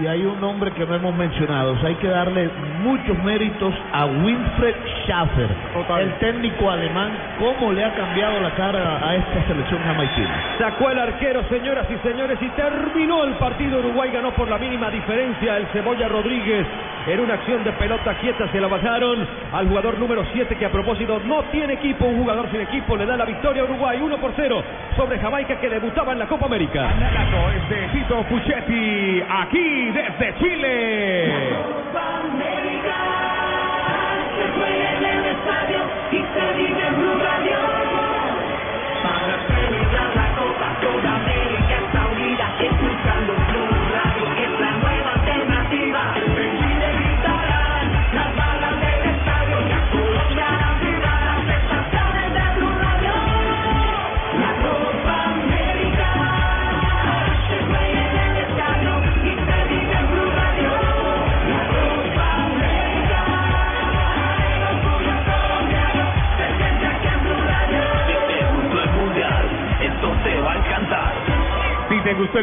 y hay un nombre que no hemos mencionado. O sea, hay que darle muchos méritos a Winfred Schaffer, el técnico alemán, cómo le ha cambiado la cara a esta selección jamaiquina. Sacó el arquero, señoras y señores, y terminó el partido. Uruguay ganó por la mínima diferencia. El Cebolla Rodríguez en una acción de pelota quieta se la bajaron al jugador número 7 que a propósito no tiene equipo. Un jugador sin equipo le da la victoria a Uruguay 1 por 0 sobre Jamaica que debutaba en la Copa América. es de Tito Puchetti, aquí desde Chile.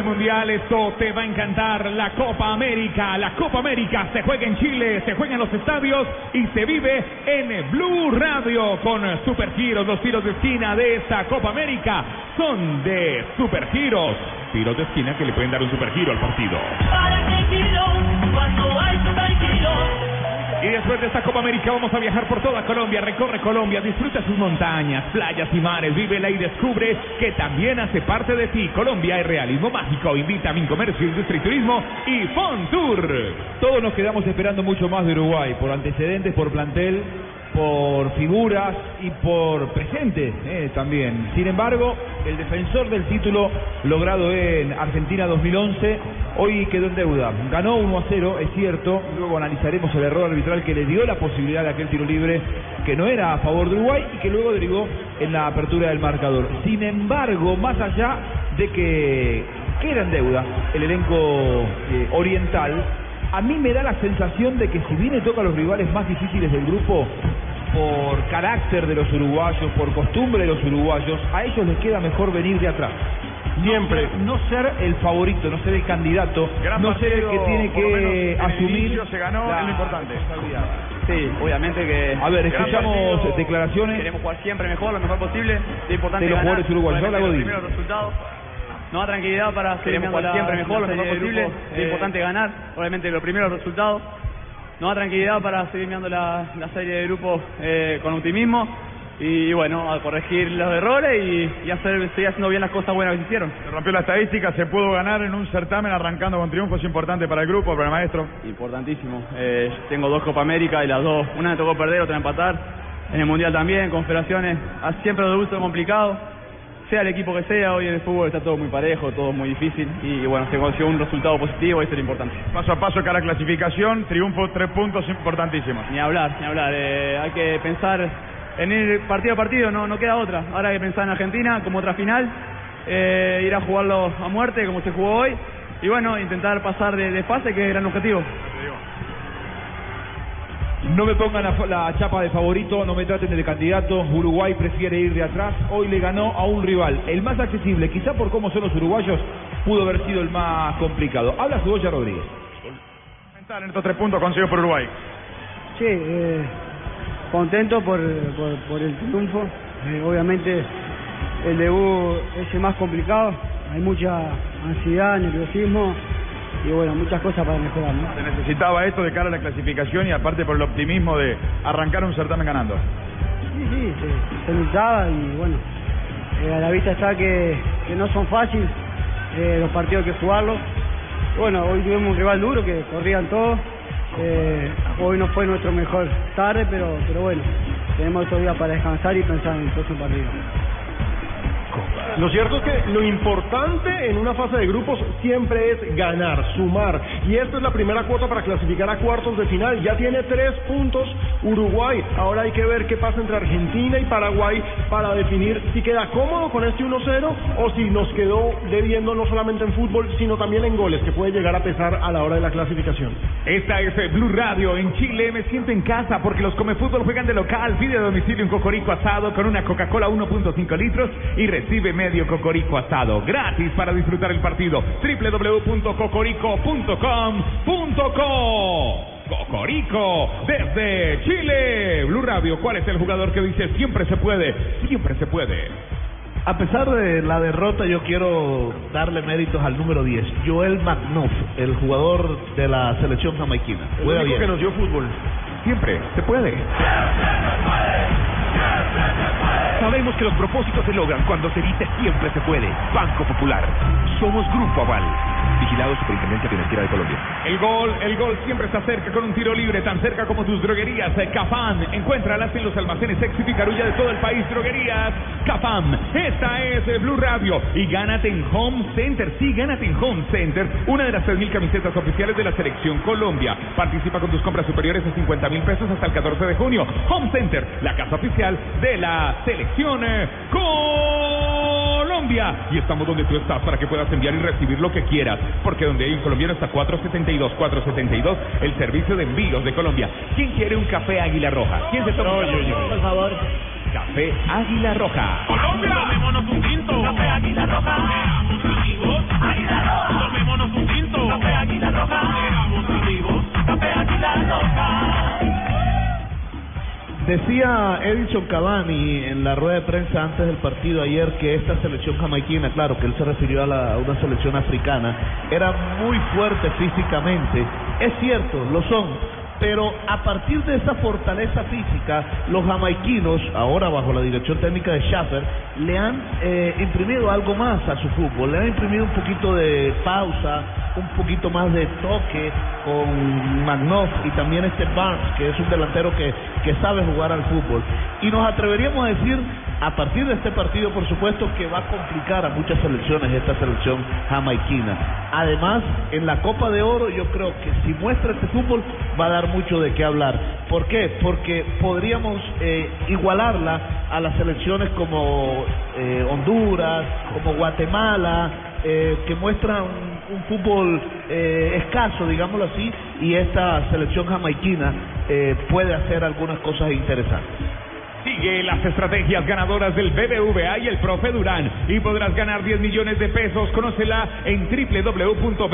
Mundial, esto te va a encantar. La Copa América, la Copa América se juega en Chile, se juega en los estadios y se vive en Blue Radio con supergiros. Los tiros de esquina de esta Copa América son de supergiros. Tiros de esquina que le pueden dar un supergiro al partido. Después de esta Copa América vamos a viajar por toda Colombia, recorre Colombia, disfruta sus montañas, playas y mares, vívela y descubre que también hace parte de ti. Colombia es realismo mágico, invita a Mincomercio, Industria y Turismo y Fontour. Todos nos quedamos esperando mucho más de Uruguay, por antecedentes, por plantel, por figuras y por presente eh, también. Sin embargo, el defensor del título logrado en Argentina 2011 hoy quedó en deuda. Ganó 1 a 0, es cierto. Luego analizaremos el error arbitral que le dio la posibilidad de aquel tiro libre que no era a favor de Uruguay y que luego derivó en la apertura del marcador. Sin embargo, más allá de que queda en deuda el elenco eh, oriental, a mí me da la sensación de que si viene toca a los rivales más difíciles del grupo, por carácter de los uruguayos, por costumbre de los uruguayos, a ellos les queda mejor venir de atrás. Siempre. No ser el favorito, no ser el candidato, Gran no ser el partido, que tiene lo que asumir. se ganó, la es lo importante. Sí, obviamente que. A ver, Gran escuchamos partido. declaraciones. Queremos jugar siempre mejor, lo mejor posible. Es importante De los ganar. jugadores uruguayos. Godín. primeros resultados. Nos da tranquilidad para seguir Queremos mirando jugar siempre mejor, lo mejor posible. grupos. Es Eh, importante ganar, obviamente los primeros resultados. Nos da tranquilidad para seguir mirando la, la serie de grupos eh, con optimismo. Y bueno, a corregir los errores y, y hacer, seguir haciendo bien las cosas buenas que se hicieron. Se rompió la estadística, se pudo ganar en un certamen arrancando con triunfo, es importante para el grupo, para el maestro. Importantísimo. Eh, tengo dos Copa América y las dos, una me tocó perder, otra empatar. En el Mundial también, confederaciones, siempre los gusto complicado. Sea el equipo que sea, hoy en el fútbol está todo muy parejo, todo muy difícil. Y bueno, se consiguió un resultado positivo y eso es lo importante. Paso a paso, cara a clasificación, triunfo, tres puntos importantísimos. Ni hablar, ni hablar. Eh, hay que pensar en ir partido a partido, no, no queda otra. Ahora hay que pensar en Argentina como otra final, eh, ir a jugarlo a muerte como se jugó hoy. Y bueno, intentar pasar de, de fase, que es el gran objetivo. No me pongan la, la chapa de favorito, no me traten de candidato. Uruguay prefiere ir de atrás. Hoy le ganó a un rival, el más accesible, quizá por cómo son los uruguayos, pudo haber sido el más complicado. Habla Cebolla Rodríguez. En estos tres puntos conseguidos por Uruguay. Sí, eh, contento por, por, por el triunfo. Eh, obviamente el debut es el más complicado. Hay mucha ansiedad, nerviosismo y bueno, muchas cosas para mejorar. ¿no? Se necesitaba esto de cara a la clasificación y aparte por el optimismo de arrancar un certamen ganando. Sí, sí, se, se luchaba y bueno, eh, a la vista está que, que no son fáciles eh, los partidos que jugarlos. Bueno, hoy tuvimos un rival duro que corrían todos. Eh, hoy no fue nuestro mejor tarde, pero, pero bueno, tenemos otro día para descansar y pensar en el próximo partido. Lo cierto es que lo importante en una fase de grupos siempre es ganar, sumar. Y esta es la primera cuota para clasificar a cuartos de final. Ya tiene tres puntos Uruguay. Ahora hay que ver qué pasa entre Argentina y Paraguay para definir si queda cómodo con este 1-0 o si nos quedó debiendo no solamente en fútbol, sino también en goles, que puede llegar a pesar a la hora de la clasificación. Esta es eh, Blue Radio en Chile. Me siento en casa porque los come fútbol juegan de local. Pide a domicilio un cocorico asado con una Coca-Cola 1.5 litros y recibe media medio Cocorico asado, gratis para disfrutar el partido. www.cocorico.com.co Cocorico desde Chile. Blue Radio, ¿cuál es el jugador que dice siempre se puede? Siempre se puede. A pesar de la derrota, yo quiero darle méritos al número 10, Joel McNuff, el jugador de la selección jamaiquina. El Juega único bien. que nos dio fútbol. Siempre se puede. Sabemos que los propósitos se logran cuando se dice siempre se puede. Banco Popular. Somos Grupo Aval. Vigilado Superintendencia Financiera de Colombia. El gol, el gol siempre está cerca con un tiro libre, tan cerca como tus droguerías. Eh, Cafam, encuéntralas en los almacenes Éxito y Carulla de todo el país. Droguerías Cafam. Esta es eh, Blue Radio. Y gánate en Home Center. Sí, gánate en Home Center. Una de las 3.000 camisetas oficiales de la Selección Colombia. Participa con tus compras superiores a 50 mil pesos hasta el 14 de junio. Home Center, la casa oficial de la Selección eh, Colombia. Y estamos donde tú estás para que puedas enviar y recibir lo que quieras. Porque donde hay un colombiano está 472, 472, el servicio de envíos de Colombia. ¿Quién quiere un café Águila Roja? ¿Quién se toma un café? Por favor. Café Águila Roja. Colombia. Tomémonos un tinto. Café Águila Roja. Seamos amigos. Águila Roja. Tomémonos un tinto. Café Águila Roja. Seamos amigos. Café Águila Roja. Decía Edison Cavani en la rueda de prensa antes del partido ayer que esta selección jamaiquina, claro que él se refirió a, la- a una selección africana, era muy fuerte físicamente. Es cierto, lo son, pero a partir de esa fortaleza física, los jamaiquinos, ahora bajo la dirección técnica de Schaffer, le han eh, imprimido algo más a su fútbol, le han imprimido un poquito de pausa, un poquito más de toque con Magnoff y también este Barnes, que es un delantero que, que sabe jugar al fútbol. Y nos atreveríamos a decir, a partir de este partido, por supuesto, que va a complicar a muchas selecciones esta selección jamaiquina. Además, en la Copa de Oro, yo creo que si muestra este fútbol, va a dar mucho de qué hablar. ¿Por qué? Porque podríamos eh, igualarla a las selecciones como eh, Honduras, como Guatemala, eh, que muestran un, fútbol eh, escaso, digámoslo así, y esta selección jamaiquina eh, puede hacer algunas cosas interesantes. Sigue las estrategias ganadoras del BBVA y el profe Durán y podrás ganar 10 millones de pesos. Conócela en www.bbva.com.co.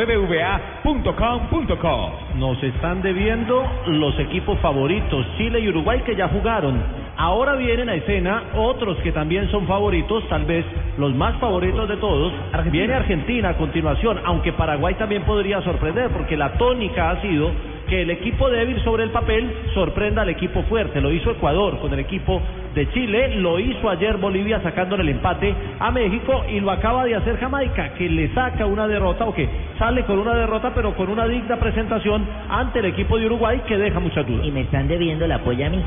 Nos están debiendo los equipos favoritos, Chile y Uruguay, que ya jugaron. Ahora vienen a escena otros que también son favoritos, tal vez los más favoritos de todos. Viene Argentina a continuación, aunque Paraguay también podría sorprender, porque la tónica ha sido que el equipo débil sobre el papel sorprenda al equipo fuerte. Lo hizo Ecuador con el equipo de Chile, lo hizo ayer Bolivia sacándole el empate a México y lo acaba de hacer Jamaica, que le saca una derrota o que sale con una derrota, pero con una digna presentación ante el equipo de Uruguay que deja muchas dudas. Y me están debiendo la polla a mí.